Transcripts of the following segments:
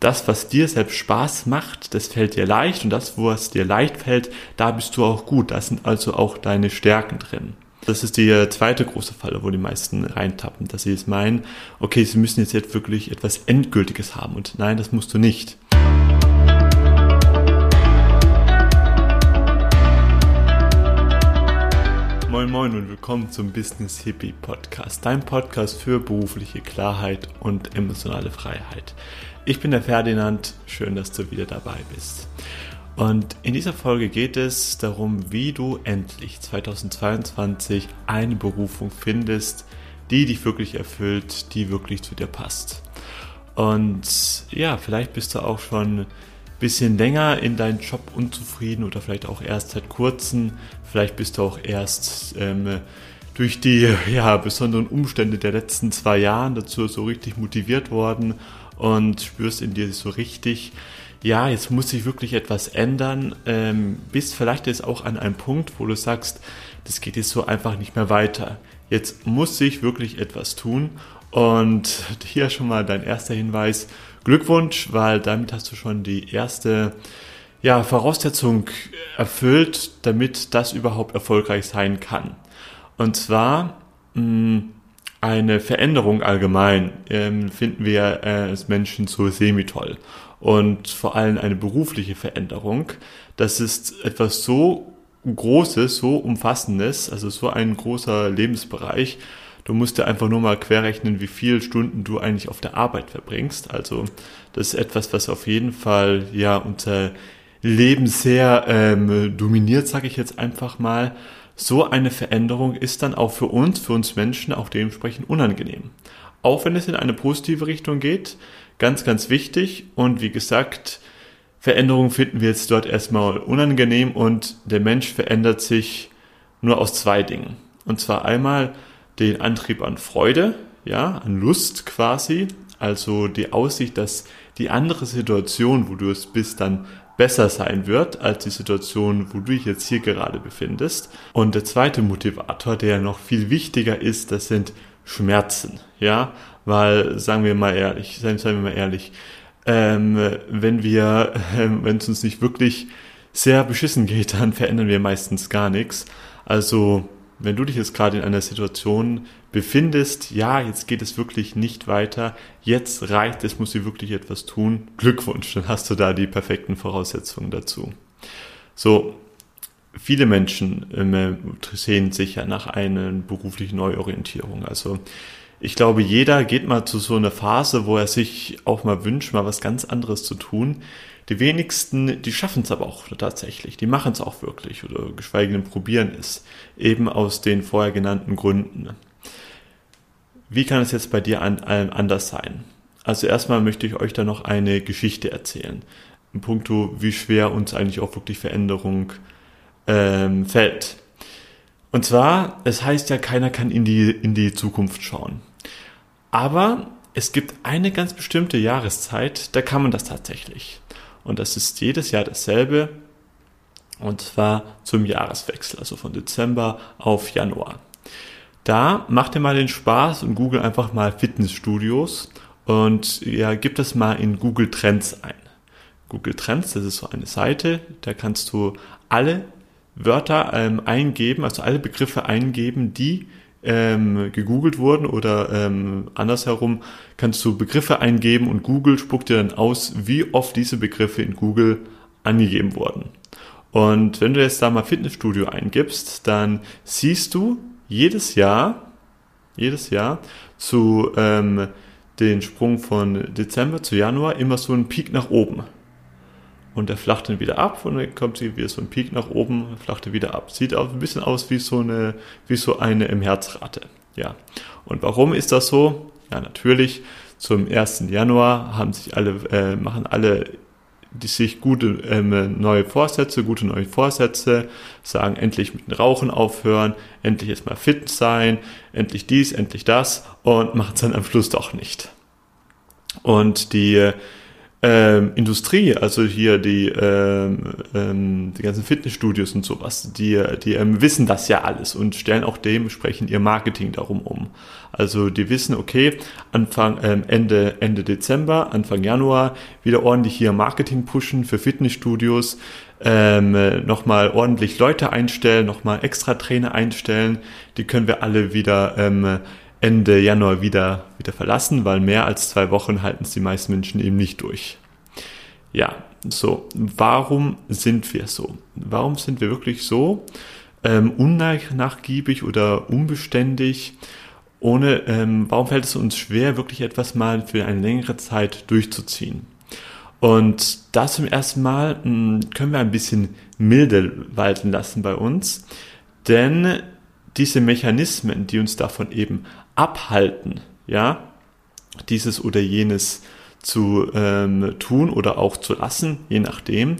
das, was dir selbst Spaß macht, das fällt dir leicht und das, was dir leicht fällt, da bist du auch gut. Da sind also auch deine Stärken drin. Das ist die zweite große Falle, wo die meisten reintappen, dass sie es meinen, okay, sie müssen jetzt, jetzt wirklich etwas Endgültiges haben und nein, das musst du nicht. Moin Moin und willkommen zum Business Hippie Podcast, dein Podcast für berufliche Klarheit und emotionale Freiheit. Ich bin der Ferdinand, schön, dass du wieder dabei bist. Und in dieser Folge geht es darum, wie du endlich 2022 eine Berufung findest, die dich wirklich erfüllt, die wirklich zu dir passt. Und ja, vielleicht bist du auch schon bisschen länger in deinem Job unzufrieden oder vielleicht auch erst seit kurzem. Vielleicht bist du auch erst ähm, durch die ja, besonderen Umstände der letzten zwei Jahre dazu so richtig motiviert worden und spürst in dir so richtig, ja, jetzt muss sich wirklich etwas ändern, ähm, bist vielleicht jetzt auch an einem Punkt, wo du sagst, das geht jetzt so einfach nicht mehr weiter. Jetzt muss sich wirklich etwas tun und hier schon mal dein erster Hinweis. Glückwunsch, weil damit hast du schon die erste ja, Voraussetzung erfüllt, damit das überhaupt erfolgreich sein kann. Und zwar mh, mm, eine Veränderung allgemein ähm, finden wir äh, als Menschen so semi-toll. Und vor allem eine berufliche Veränderung. Das ist etwas so Großes, so Umfassendes, also so ein großer Lebensbereich. Du musst dir einfach nur mal querrechnen, wie viele Stunden du eigentlich auf der Arbeit verbringst. Also das ist etwas, was auf jeden Fall ja unser Leben sehr ähm, dominiert, sage ich jetzt einfach mal so eine Veränderung ist dann auch für uns, für uns Menschen auch dementsprechend unangenehm. Auch wenn es in eine positive Richtung geht, ganz, ganz wichtig. Und wie gesagt, Veränderungen finden wir jetzt dort erstmal unangenehm und der Mensch verändert sich nur aus zwei Dingen. Und zwar einmal den Antrieb an Freude, ja, an Lust quasi, also die Aussicht, dass die andere Situation, wo du es bist, dann besser sein wird als die Situation, wo du dich jetzt hier gerade befindest. Und der zweite Motivator, der noch viel wichtiger ist, das sind Schmerzen, ja, weil sagen wir mal ehrlich, seien, wir mal ehrlich, ähm, wenn wir, äh, wenn es uns nicht wirklich sehr beschissen geht, dann verändern wir meistens gar nichts. Also wenn du dich jetzt gerade in einer Situation befindest, ja, jetzt geht es wirklich nicht weiter, jetzt reicht es, muss sie wirklich etwas tun, Glückwunsch, dann hast du da die perfekten Voraussetzungen dazu. So, viele Menschen ähm, sehen sich ja nach einer beruflichen Neuorientierung. Also ich glaube, jeder geht mal zu so einer Phase, wo er sich auch mal wünscht, mal was ganz anderes zu tun. Die wenigsten, die schaffen es aber auch tatsächlich, die machen es auch wirklich oder geschweige denn probieren es, eben aus den vorher genannten Gründen. Wie kann es jetzt bei dir an, anders sein? Also erstmal möchte ich euch da noch eine Geschichte erzählen. Im Punkto, wie schwer uns eigentlich auch wirklich Veränderung ähm, fällt. Und zwar, es heißt ja, keiner kann in die, in die Zukunft schauen. Aber es gibt eine ganz bestimmte Jahreszeit, da kann man das tatsächlich. Und das ist jedes Jahr dasselbe. Und zwar zum Jahreswechsel, also von Dezember auf Januar. Da macht ihr mal den Spaß und google einfach mal Fitnessstudios und ja, gib das mal in Google Trends ein. Google Trends, das ist so eine Seite, da kannst du alle Wörter ähm, eingeben, also alle Begriffe eingeben, die ähm, gegoogelt wurden oder ähm, andersherum kannst du Begriffe eingeben und Google spuckt dir dann aus, wie oft diese Begriffe in Google angegeben wurden. Und wenn du jetzt da mal Fitnessstudio eingibst, dann siehst du jedes Jahr, jedes Jahr zu ähm, den Sprung von Dezember zu Januar immer so einen Peak nach oben. Und der flacht dann wieder ab und dann kommt sie wieder so ein Peak nach oben, flacht er wieder ab. Sieht auch ein bisschen aus wie so eine, wie so eine im Herzrate. Ja. Und warum ist das so? Ja, natürlich. Zum 1. Januar haben sich alle, äh, machen alle die sich gute ähm, neue Vorsätze, gute neue Vorsätze, sagen endlich mit dem Rauchen aufhören, endlich jetzt mal fit sein, endlich dies, endlich das und machen es dann am Schluss doch nicht. Und die ähm, Industrie, also hier die, ähm, ähm, die ganzen Fitnessstudios und sowas, die, die ähm, wissen das ja alles und stellen auch dementsprechend ihr Marketing darum um. Also die wissen, okay, Anfang, ähm, Ende, Ende Dezember, Anfang Januar wieder ordentlich hier Marketing pushen für Fitnessstudios, ähm, nochmal ordentlich Leute einstellen, nochmal extra Trainer einstellen, die können wir alle wieder ähm, Ende Januar wieder, wieder verlassen, weil mehr als zwei Wochen halten es die meisten Menschen eben nicht durch. Ja, so, warum sind wir so? Warum sind wir wirklich so ähm, unnachgiebig oder unbeständig? Ohne, ähm, warum fällt es uns schwer, wirklich etwas mal für eine längere Zeit durchzuziehen? Und das zum ersten Mal mh, hm, können wir ein bisschen milde walten lassen bei uns, denn diese Mechanismen, die uns davon eben abhalten, ja, dieses oder jenes zu ähm, tun oder auch zu lassen, je nachdem,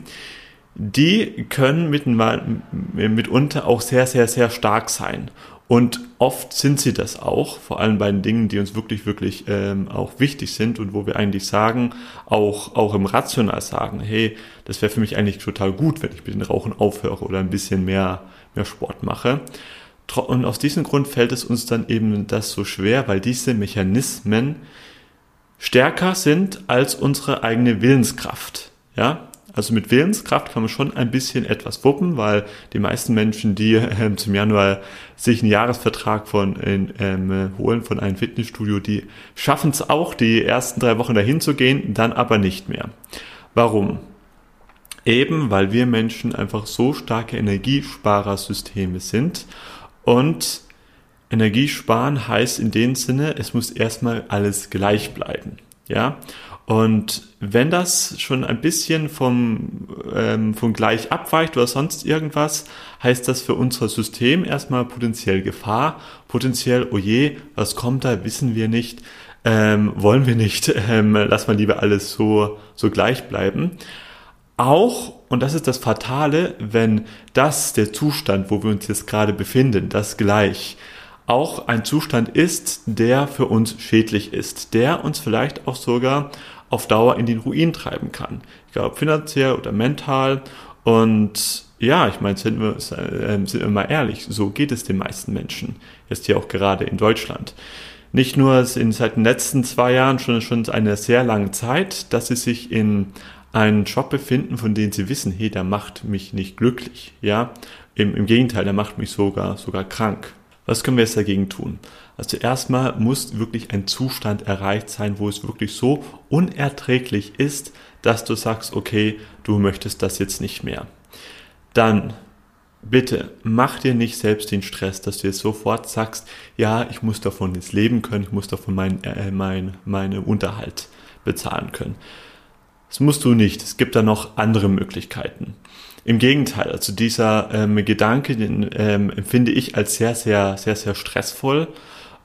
die können mitunter auch sehr, sehr, sehr stark sein. Und oft sind sie das auch, vor allem bei den Dingen, die uns wirklich, wirklich ähm, auch wichtig sind und wo wir eigentlich sagen, auch, auch im Rational sagen, hey, das wäre für mich eigentlich total gut, wenn ich mit dem Rauchen aufhöre oder ein bisschen mehr, mehr Sport mache. Und aus diesem Grund fällt es uns dann eben das so schwer, weil diese Mechanismen stärker sind als unsere eigene Willenskraft. Ja, also mit Willenskraft kann man schon ein bisschen etwas wuppen, weil die meisten Menschen, die ähm, zum Januar sich einen Jahresvertrag von ähm, holen von einem Fitnessstudio, die schaffen es auch, die ersten drei Wochen dahin zu gehen, dann aber nicht mehr. Warum? Eben, weil wir Menschen einfach so starke Energiespararsysteme sind und Energiesparen heißt in dem Sinne, es muss erstmal alles gleich bleiben. Ja, und wenn das schon ein bisschen vom, ähm, von gleich abweicht oder sonst irgendwas, heißt das für unser System erstmal potenziell Gefahr, potenziell, oh je, was kommt da, wissen wir nicht, ähm, wollen wir nicht, ähm, lass mal lieber alles so, so gleich bleiben. Auch, und das ist das Fatale, wenn das der Zustand, wo wir uns jetzt gerade befinden, das gleich, auch ein Zustand ist, der für uns schädlich ist, der uns vielleicht auch sogar auf Dauer in den Ruin treiben kann. Ich glaube, finanziell oder mental. Und ja, ich meine, sind wir, äh, sind wir mal ehrlich, so geht es den meisten Menschen. Jetzt hier auch gerade in Deutschland. Nicht nur seit den letzten zwei Jahren, schon, schon eine sehr lange Zeit, dass sie sich in einen Job befinden, von dem sie wissen, hey, der macht mich nicht glücklich. Ja, im, im Gegenteil, der macht mich sogar, sogar krank. Was können wir jetzt dagegen tun? Also erstmal muss wirklich ein Zustand erreicht sein, wo es wirklich so unerträglich ist, dass du sagst, okay, du möchtest das jetzt nicht mehr. Dann bitte mach dir nicht selbst den Stress, dass du jetzt sofort sagst, ja, ich muss davon jetzt leben können, ich muss davon meinen äh, mein, meine Unterhalt bezahlen können. Das musst du nicht. Es gibt da noch andere Möglichkeiten. Im Gegenteil, also dieser ähm, Gedanke, den ähm, empfinde ich als sehr, sehr, sehr, sehr stressvoll.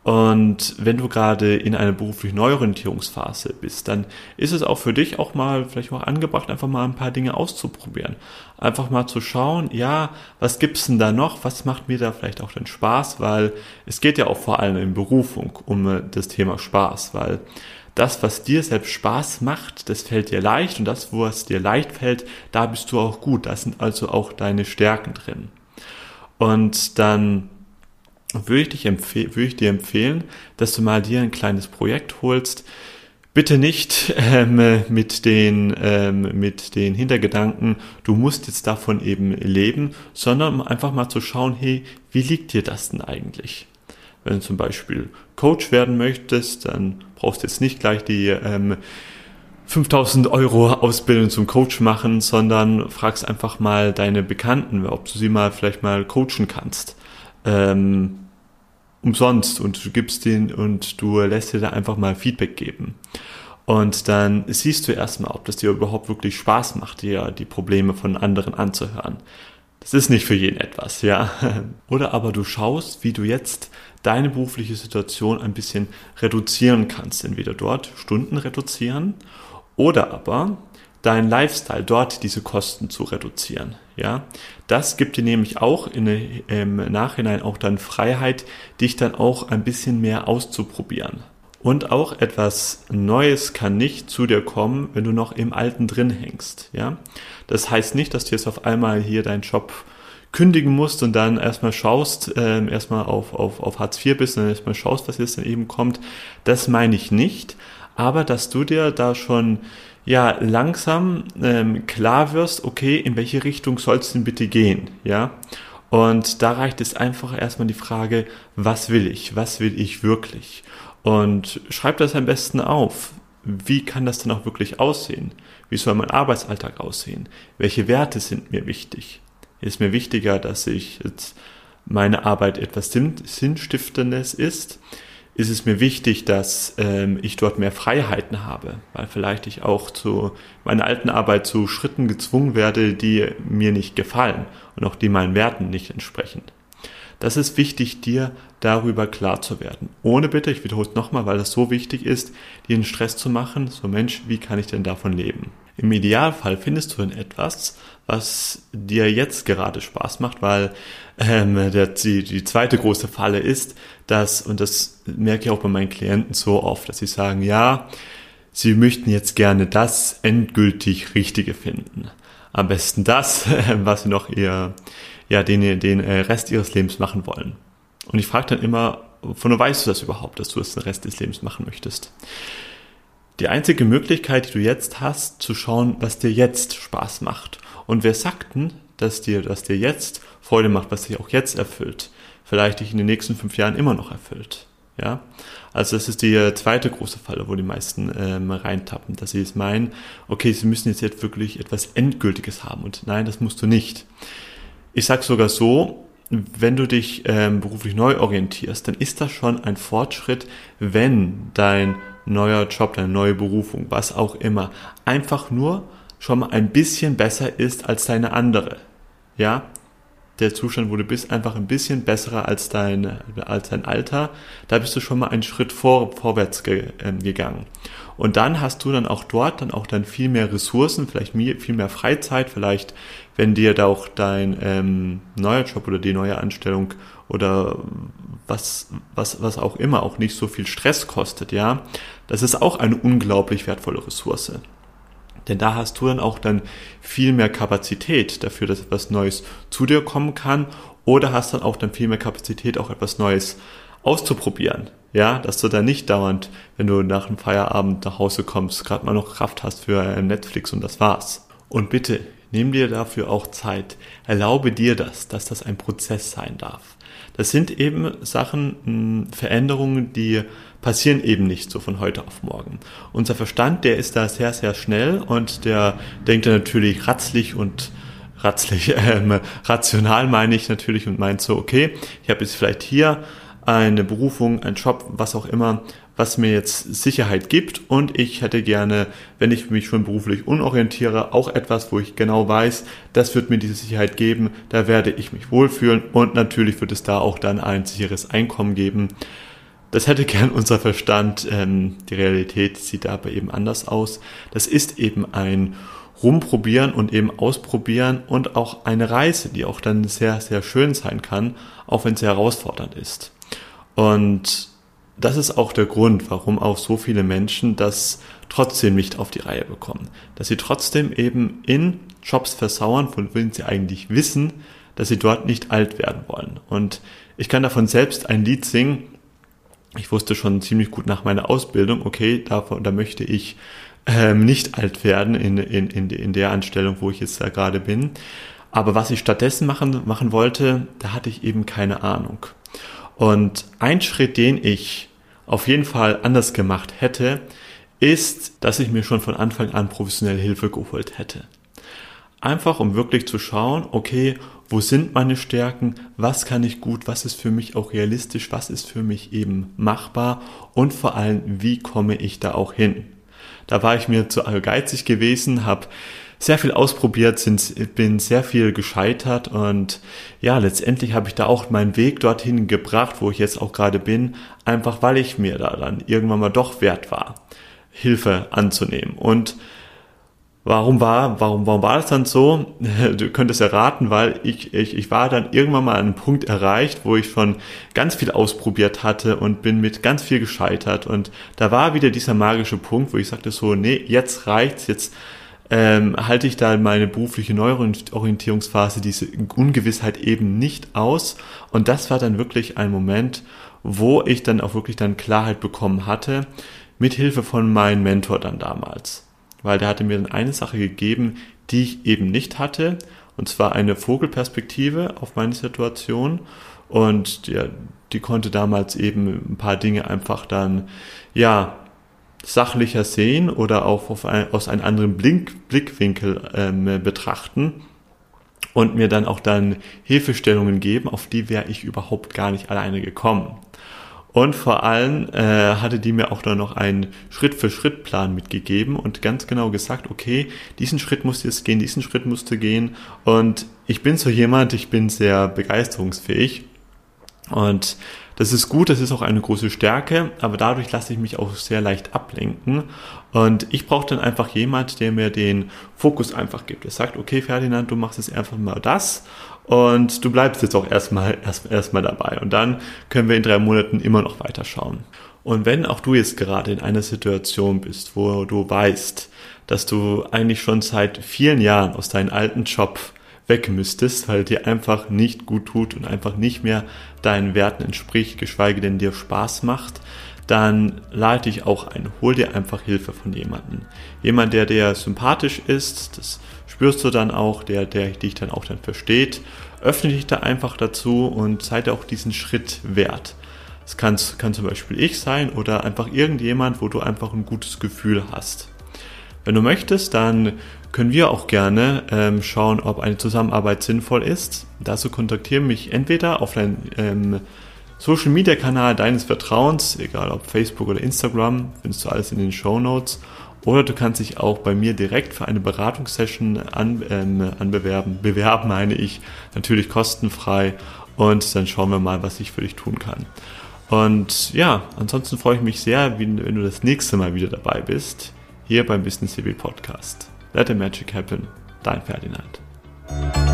Und wenn du gerade in einer beruflichen Neuorientierungsphase bist, dann ist es auch für dich auch mal vielleicht auch angebracht, einfach mal ein paar Dinge auszuprobieren. Einfach mal zu schauen, ja, was gibt's denn da noch? Was macht mir da vielleicht auch den Spaß? Weil es geht ja auch vor allem in Berufung um äh, das Thema Spaß, weil das, was dir selbst Spaß macht, das fällt dir leicht und das, was dir leicht fällt, da bist du auch gut. Da sind also auch deine Stärken drin. Und dann würde ich, dich würde ich dir empfehlen, dass du mal dir ein kleines Projekt holst. Bitte nicht ähm, mit, den, ähm, mit den Hintergedanken, du musst jetzt davon eben leben, sondern einfach mal zu schauen, hey, wie liegt dir das denn eigentlich? Wenn du zum Beispiel Coach werden möchtest, dann brauchst du jetzt nicht gleich die ähm, 5000 Euro Ausbildung zum Coach machen, sondern fragst einfach mal deine Bekannten, ob du sie mal vielleicht mal coachen kannst. Ähm, umsonst und du gibst den und du lässt dir da einfach mal Feedback geben. Und dann siehst du erstmal, ob das dir überhaupt wirklich Spaß macht, dir die Probleme von anderen anzuhören. Das ist nicht für jeden etwas, ja. Oder aber du schaust, wie du jetzt deine berufliche Situation ein bisschen reduzieren kannst. Entweder dort Stunden reduzieren oder aber dein Lifestyle, dort diese Kosten zu reduzieren. Ja, das gibt dir nämlich auch in, im Nachhinein auch dann Freiheit, dich dann auch ein bisschen mehr auszuprobieren. Und auch etwas Neues kann nicht zu dir kommen, wenn du noch im Alten drin hängst. Ja, das heißt nicht, dass du jetzt auf einmal hier deinen Job kündigen musst und dann erstmal schaust, ähm, erstmal auf, auf, auf Hartz IV bist und dann erstmal schaust, was jetzt dann eben kommt. Das meine ich nicht, aber dass du dir da schon ja langsam ähm, klar wirst, okay, in welche Richtung soll es denn bitte gehen, ja? Und da reicht es einfach erstmal die Frage, was will ich? Was will ich wirklich? Und schreib das am besten auf. Wie kann das denn auch wirklich aussehen? Wie soll mein Arbeitsalltag aussehen? Welche Werte sind mir wichtig? Ist mir wichtiger, dass ich jetzt meine Arbeit etwas Sinnstiftendes ist? Ist es mir wichtig, dass ähm, ich dort mehr Freiheiten habe, weil vielleicht ich auch zu meiner alten Arbeit zu Schritten gezwungen werde, die mir nicht gefallen und auch die meinen Werten nicht entsprechen. Das ist wichtig, dir darüber klar zu werden. Ohne bitte, ich wiederhole es nochmal, weil das so wichtig ist, dir einen Stress zu machen, so Mensch, wie kann ich denn davon leben? Im Idealfall findest du dann etwas, was dir jetzt gerade Spaß macht, weil ähm, der, die, die zweite große Falle ist, dass, und das merke ich auch bei meinen Klienten so oft, dass sie sagen, ja, sie möchten jetzt gerne das endgültig Richtige finden. Am besten das, was sie noch ihr, ja, den, den äh, Rest ihres Lebens machen wollen. Und ich frage dann immer, von wo weißt du das überhaupt, dass du es den Rest des Lebens machen möchtest? Die einzige Möglichkeit, die du jetzt hast, zu schauen, was dir jetzt Spaß macht. Und wer sagt denn, dass dir, dass dir jetzt Freude macht, was dich auch jetzt erfüllt, vielleicht dich in den nächsten fünf Jahren immer noch erfüllt? Ja, also das ist die äh, zweite große Falle, wo die meisten ähm, reintappen, dass sie es meinen, okay, sie müssen jetzt, jetzt wirklich etwas Endgültiges haben. Und nein, das musst du nicht. Ich sag sogar so, wenn du dich ähm, beruflich neu orientierst, dann ist das schon ein Fortschritt, wenn dein neuer Job, deine neue Berufung, was auch immer, einfach nur schon mal ein bisschen besser ist als deine andere. Ja, der Zustand, wo du bist, einfach ein bisschen besserer als dein, als dein Alter. Da bist du schon mal einen Schritt vor, vorwärts ge, äh, gegangen. Und dann hast du dann auch dort dann auch dann viel mehr Ressourcen, vielleicht viel mehr Freizeit, vielleicht wenn dir da auch dein ähm, neuer Job oder die neue Anstellung oder was, was, was auch immer auch nicht so viel Stress kostet, ja, das ist auch eine unglaublich wertvolle Ressource. Denn da hast du dann auch dann viel mehr Kapazität dafür, dass etwas Neues zu dir kommen kann oder hast dann auch dann viel mehr Kapazität, auch etwas Neues auszuprobieren. Ja, dass du dann nicht dauernd, wenn du nach dem Feierabend nach Hause kommst, gerade mal noch Kraft hast für Netflix und das war's. Und bitte, nimm dir dafür auch Zeit. Erlaube dir das, dass das ein Prozess sein darf. Das sind eben Sachen, hm, Veränderungen, die passieren eben nicht so von heute auf morgen. Unser Verstand, der ist da sehr, sehr schnell und der denkt dann natürlich ratzlich und ratzlich, ähm, rational meine ich natürlich und meint so, okay, ich habe jetzt vielleicht hier eine Berufung, einen Job, was auch immer, was mir jetzt Sicherheit gibt und ich hätte gerne, wenn ich mich schon beruflich unorientiere, auch etwas, wo ich genau weiß, das wird mir diese Sicherheit geben, da werde ich mich wohlfühlen und natürlich wird es da auch dann ein sicheres Einkommen geben. Das hätte gern unser Verstand, ähm, die Realität sieht aber eben anders aus. Das ist eben ein rumprobieren und eben ausprobieren und auch eine Reise, die auch dann sehr, sehr schön sein kann, auch wenn sie herausfordernd ist. Und das ist auch der Grund, warum auch so viele Menschen das trotzdem nicht auf die Reihe bekommen. Dass sie trotzdem eben in Jobs versauern, von denen sie eigentlich wissen, dass sie dort nicht alt werden wollen. Und ich kann davon selbst ein Lied singen. Ich wusste schon ziemlich gut nach meiner Ausbildung, okay, davon, da möchte ich ähm, nicht alt werden in, in, in, in der Anstellung, wo ich jetzt da gerade bin. Aber was ich stattdessen machen, machen wollte, da hatte ich eben keine Ahnung. Und ein Schritt, den ich auf jeden Fall anders gemacht hätte, ist, dass ich mir schon von Anfang an professionelle Hilfe geholt hätte. Einfach um wirklich zu schauen, okay, wo sind meine Stärken, was kann ich gut, was ist für mich auch realistisch, was ist für mich eben machbar und vor allem, wie komme ich da auch hin. Da war ich mir zu geizig gewesen, habe sehr viel ausprobiert, bin sehr viel gescheitert und ja, letztendlich habe ich da auch meinen Weg dorthin gebracht, wo ich jetzt auch gerade bin, einfach weil ich mir da dann irgendwann mal doch wert war, Hilfe anzunehmen. Und Warum war, warum, warum war das dann so? Du könntest erraten, weil ich, ich, ich war dann irgendwann mal an einem Punkt erreicht, wo ich schon ganz viel ausprobiert hatte und bin mit ganz viel gescheitert. Und da war wieder dieser magische Punkt, wo ich sagte so, nee, jetzt reicht's, jetzt ähm, halte ich da meine berufliche Neuorientierungsphase, diese Ungewissheit eben nicht aus. Und das war dann wirklich ein Moment, wo ich dann auch wirklich dann Klarheit bekommen hatte, mit Hilfe von meinem Mentor dann damals. Weil der hatte mir dann eine Sache gegeben, die ich eben nicht hatte, und zwar eine Vogelperspektive auf meine Situation. Und ja, die konnte damals eben ein paar Dinge einfach dann, ja, sachlicher sehen oder auch ein, aus einem anderen Blick, Blickwinkel ähm, betrachten und mir dann auch dann Hilfestellungen geben, auf die wäre ich überhaupt gar nicht alleine gekommen. Und vor allem äh, hatte die mir auch dann noch einen Schritt-für-Schritt-Plan mitgegeben und ganz genau gesagt, okay, diesen Schritt musst du jetzt gehen, diesen Schritt musst du gehen. Und ich bin so jemand, ich bin sehr begeisterungsfähig. Und das ist gut, das ist auch eine große Stärke, aber dadurch lasse ich mich auch sehr leicht ablenken. Und ich brauche dann einfach jemand, der mir den Fokus einfach gibt. Er sagt, okay, Ferdinand, du machst jetzt einfach mal das und du bleibst jetzt auch erstmal erst, erstmal dabei. Und dann können wir in drei Monaten immer noch weiterschauen. Und wenn auch du jetzt gerade in einer Situation bist, wo du weißt, dass du eigentlich schon seit vielen Jahren aus deinem alten Job weg müsstest, weil dir einfach nicht gut tut und einfach nicht mehr deinen Werten entspricht, geschweige denn dir Spaß macht, dann lade dich auch ein. Hol dir einfach Hilfe von jemandem. Jemand, der dir sympathisch ist, das spürst du dann auch, der, der dich dann auch dann versteht. Öffne dich da einfach dazu und sei dir auch diesen Schritt wert. Es kann, kann zum Beispiel ich sein oder einfach irgendjemand, wo du einfach ein gutes Gefühl hast. Wenn du möchtest, dann können wir auch gerne ähm, schauen, ob eine Zusammenarbeit sinnvoll ist. Dazu kontaktiere mich entweder auf deinen ähm, Social Media Kanal deines Vertrauens, egal ob Facebook oder Instagram, findest du alles in den Show Notes. Oder du kannst dich auch bei mir direkt für eine Beratungssession an, ähm, anbewerben. Bewerben meine ich natürlich kostenfrei und dann schauen wir mal, was ich für dich tun kann. Und ja, ansonsten freue ich mich sehr, wenn du das nächste Mal wieder dabei bist, hier beim Business CB Podcast. Let the Magic Happen, dein Ferdinand.